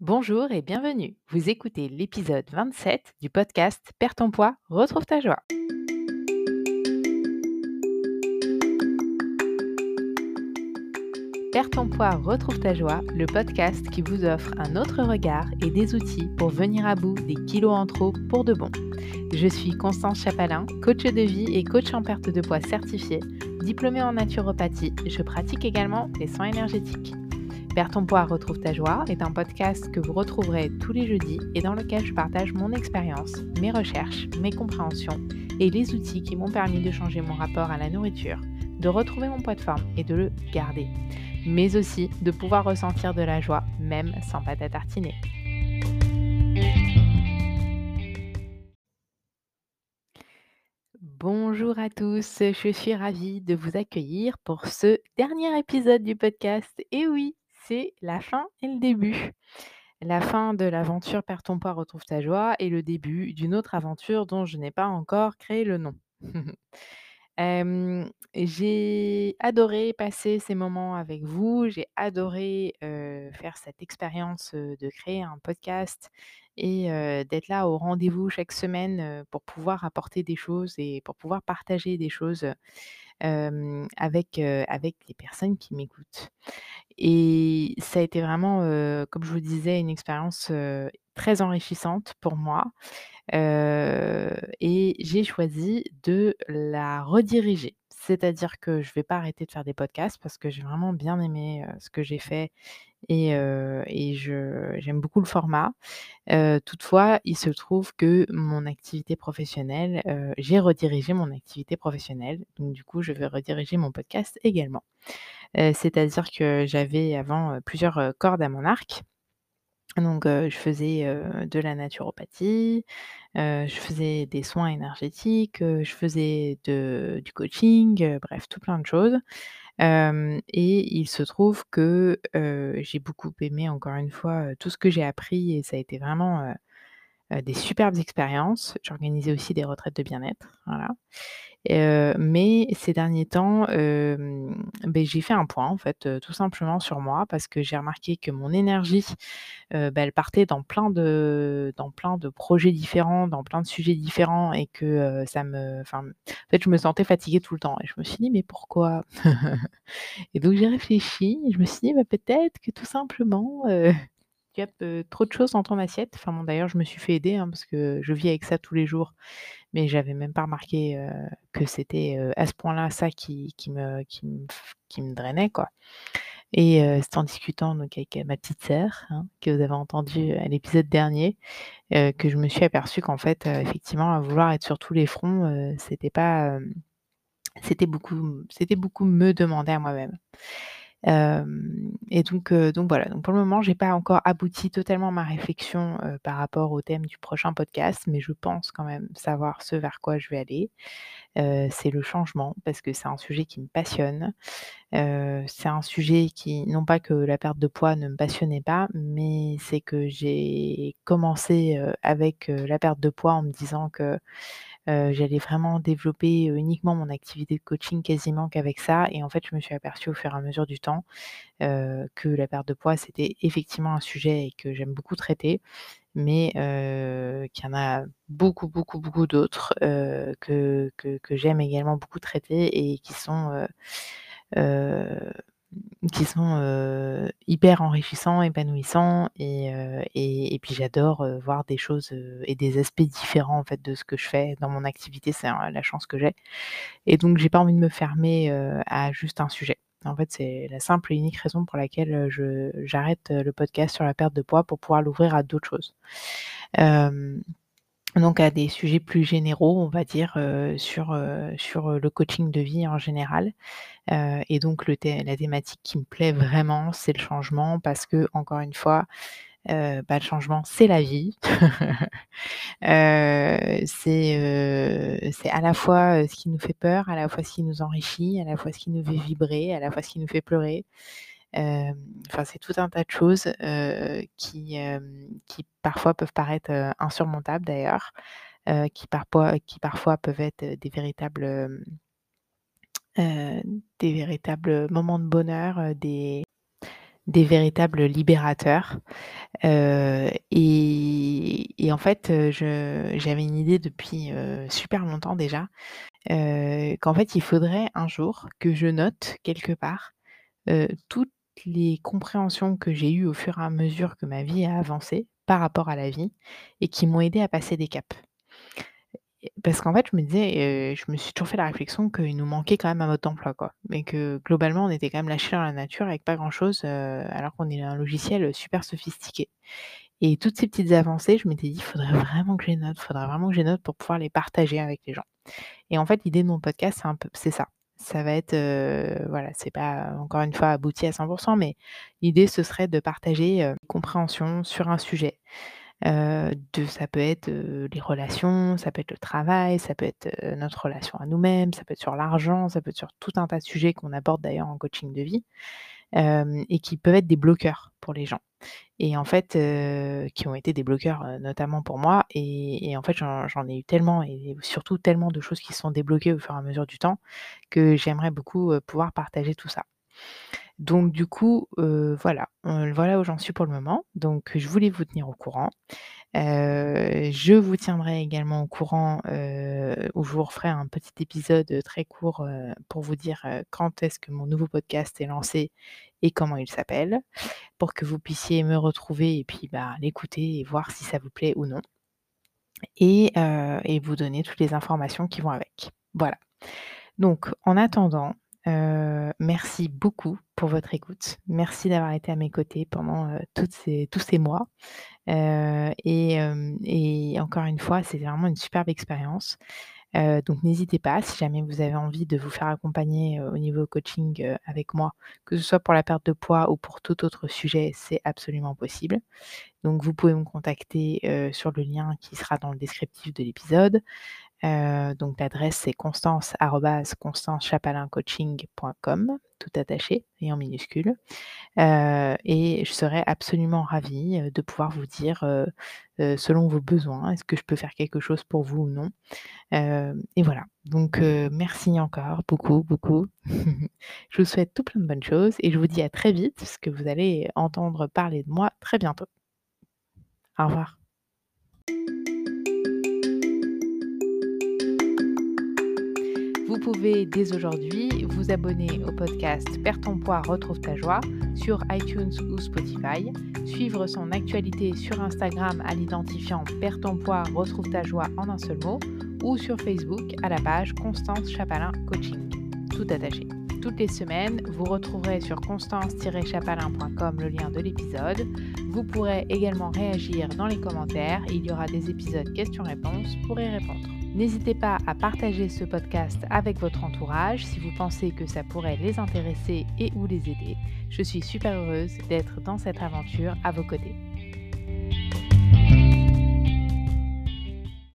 Bonjour et bienvenue. Vous écoutez l'épisode 27 du podcast Perds ton poids, retrouve ta joie. Perds ton poids, retrouve ta joie, le podcast qui vous offre un autre regard et des outils pour venir à bout des kilos en trop pour de bon. Je suis Constance Chapalin, coach de vie et coach en perte de poids certifié, diplômée en naturopathie. Je pratique également les soins énergétiques. Perds ton retrouve ta joie est un podcast que vous retrouverez tous les jeudis et dans lequel je partage mon expérience, mes recherches, mes compréhensions et les outils qui m'ont permis de changer mon rapport à la nourriture, de retrouver mon poids de forme et de le garder, mais aussi de pouvoir ressentir de la joie même sans pâte à tartiner. Bonjour à tous, je suis ravie de vous accueillir pour ce dernier épisode du podcast. Et oui, c'est la fin et le début. La fin de l'aventure Perds ton poids, retrouve ta joie et le début d'une autre aventure dont je n'ai pas encore créé le nom. j'ai adoré passer ces moments avec vous, j'ai adoré faire cette expérience de créer un podcast et d'être là au rendez-vous chaque semaine pour pouvoir apporter des choses et pour pouvoir partager des choses avec, avec les personnes qui m'écoutent. Et ça a été vraiment, comme je vous disais, une expérience très enrichissante pour moi. Et j'ai choisi de la rediriger. C'est-à-dire que je ne vais pas arrêter de faire des podcasts parce que j'ai vraiment bien aimé ce que j'ai fait et, j'aime beaucoup le format. toutefois, il se trouve que mon activité professionnelle, j'ai redirigé mon activité professionnelle. Donc du coup, je vais rediriger mon podcast également. C'est-à-dire que j'avais avant plusieurs cordes à mon arc. Donc, je faisais de la naturopathie, je faisais des soins énergétiques, je faisais du coaching, bref, tout plein de choses. et il se trouve que j'ai beaucoup aimé, encore une fois, tout ce que j'ai appris et ça a été vraiment des superbes expériences. J'organisais aussi des retraites de bien-être, voilà mais ces derniers temps, beh, j'ai fait un point en fait, tout simplement sur moi parce que j'ai remarqué que mon énergie, bah, elle partait dans plein de dans plein de projets différents, dans plein de sujets différents et que, ça me en fait, je me sentais fatiguée tout le temps et je me suis dit: «Mais pourquoi?» et donc j'ai réfléchi et je me suis dit: «Bah, peut-être que tout simplement, trop de choses dans ton assiette». Enfin d'ailleurs, je me suis fait aider, hein, parce que je vis avec ça tous les jours mais j'avais même pas remarqué, que c'était, à ce point-là ça qui qui me qui me qui me drainait quoi et c'est en discutant donc avec, ma petite sœur, hein, que vous avez entendu à l'épisode dernier, que je me suis aperçue qu'en fait, effectivement à vouloir être sur tous les fronts, c'était pas, c'était beaucoup c'était beaucoup me demander à moi-même et donc, donc voilà, donc pour le moment, j'ai pas encore abouti totalement ma réflexion, par rapport au thème du prochain podcast, mais je pense quand même savoir ce vers quoi je vais aller. c'est le changement parce que c'est un sujet qui me passionne. c'est un sujet qui non pas que la perte de poids ne me passionnait pas, mais c'est que j'ai commencé, avec, la perte de poids en me disant que j'allais vraiment développer, uniquement mon activité de coaching quasiment qu'avec ça et en fait, je me suis aperçue au fur et à mesure du temps, que la perte de poids, c'était effectivement un sujet que j'aime beaucoup traiter, mais qu'il y en a beaucoup, beaucoup, beaucoup d'autres, que que que j'aime également beaucoup traiter et qui sont, qui sont, hyper enrichissants, épanouissants et et puis j'adore, voir des choses, et des aspects différents en fait de ce que je fais dans mon activité. C'est la chance que j'ai et donc j'ai pas envie de me fermer, à juste un sujet. En fait, c'est la simple et unique raison pour laquelle, j'arrête, le podcast sur la perte de poids pour pouvoir l'ouvrir à d'autres choses. Donc à des sujets plus généraux, on va dire, sur, sur, le coaching de vie en général. et donc la thématique qui me plaît vraiment, c'est le changement parce que encore une fois, bah, le changement, c'est la vie. c'est à la fois, ce qui nous fait peur, à la fois ce qui nous enrichit, à la fois ce qui nous fait vibrer, à la fois ce qui nous fait pleurer. Enfin, c'est tout un tas de choses, qui, qui parfois peuvent paraître, insurmontables d'ailleurs, qui parfois qui parfois peuvent être, des véritables, des véritables moments de bonheur, des des véritables libérateurs. Et en fait, j'avais une idée depuis, super longtemps déjà, qu'en fait, il faudrait un jour que je note quelque part, toutes les compréhensions que j'ai eues au fur et à mesure que ma vie a avancé par rapport à la vie et qui m'ont aidé à passer des caps. Parce qu'en fait, je me disais, je me suis toujours fait la réflexion qu'il nous manquait quand même un mode d'emploi, quoi. Mais que globalement, on était quand même lâchés dans la nature avec pas grand-chose, alors qu'on est un logiciel, super sophistiqué. Et toutes ces petites avancées, je m'étais dit: «Il faudrait vraiment que les note, faudrait vraiment que les note pour pouvoir les partager avec les gens». Et en fait, l'idée de mon podcast, c'est un peu c'est ça. Ça va être, voilà, c'est pas, encore une fois, abouti à 100% mais l'idée, ce serait de partager, heu, compréhension sur un sujet. De ça peut être, les relations, ça peut être le travail, ça peut être, notre relation à nous-mêmes, ça peut être sur l'argent, ça peut être sur tout un tas de sujets qu'on aborde d'ailleurs en coaching de vie, et qui peuvent être des bloqueurs pour les gens et en fait, qui ont été des bloqueurs, notamment pour moi et en fait, j'en ai eu tellement et surtout tellement de choses qui sont débloquées au fur et à mesure du temps que j'aimerais beaucoup, pouvoir partager tout ça. Donc du coup, voilà, voilà où j'en suis pour le moment. Donc je voulais vous tenir au courant. Je vous tiendrai également au courant, où je vous referai un petit épisode, très court, pour vous dire, quand est-ce que mon nouveau podcast est lancé et comment il s'appelle, pour que vous puissiez me retrouver et puis, bah, l'écouter et voir si ça vous plaît ou non et heu et vous donner toutes les informations qui vont avec. Voilà. Donc en attendant, heu, merci beaucoup pour votre écoute. Merci d'avoir été à mes côtés pendant, toutes ces tous ces mois, et et encore une fois, c'était vraiment une superbe expérience. Heu, donc n'hésitez pas, si jamais vous avez envie de vous faire accompagner, heu, au niveau coaching, heu, avec moi, que ce soit pour la perte de poids ou pour tout autre sujet, c'est absolument possible. Donc vous pouvez me contacter, sur le lien qui sera dans le descriptif de l'épisode. Donc l'adresse c'est constance arobase constancechapalaincoaching.com, tout attaché et en minuscule. Et je serais absolument ravie, de pouvoir vous dire, selon vos besoins, est-ce que je peux faire quelque chose pour vous ou non? Et voilà. Donc merci encore beaucoup, beaucoup. Je vous souhaite tout plein de bonnes choses et je vous dis à très vite, parce que vous allez entendre parler de moi très bientôt. Au revoir. Vous pouvez dès aujourd'hui vous abonner au podcast Perds ton poids, retrouve ta joie sur iTunes ou Spotify, suivre son actualité sur Instagram à l'identifiant Perds ton poids, retrouve ta joie en un seul mot ou sur Facebook à la page Constance Chapalin Coaching, tout attaché. Toutes les semaines, vous retrouverez sur constance-chapalin.com le lien de l'épisode. Vous pourrez également réagir dans les commentaires. Il y aura des épisodes questions-réponses pour y répondre. N'hésitez pas à partager ce podcast avec votre entourage si vous pensez que ça pourrait les intéresser et ou les aider. Je suis super heureuse d'être dans cette aventure à vos côtés.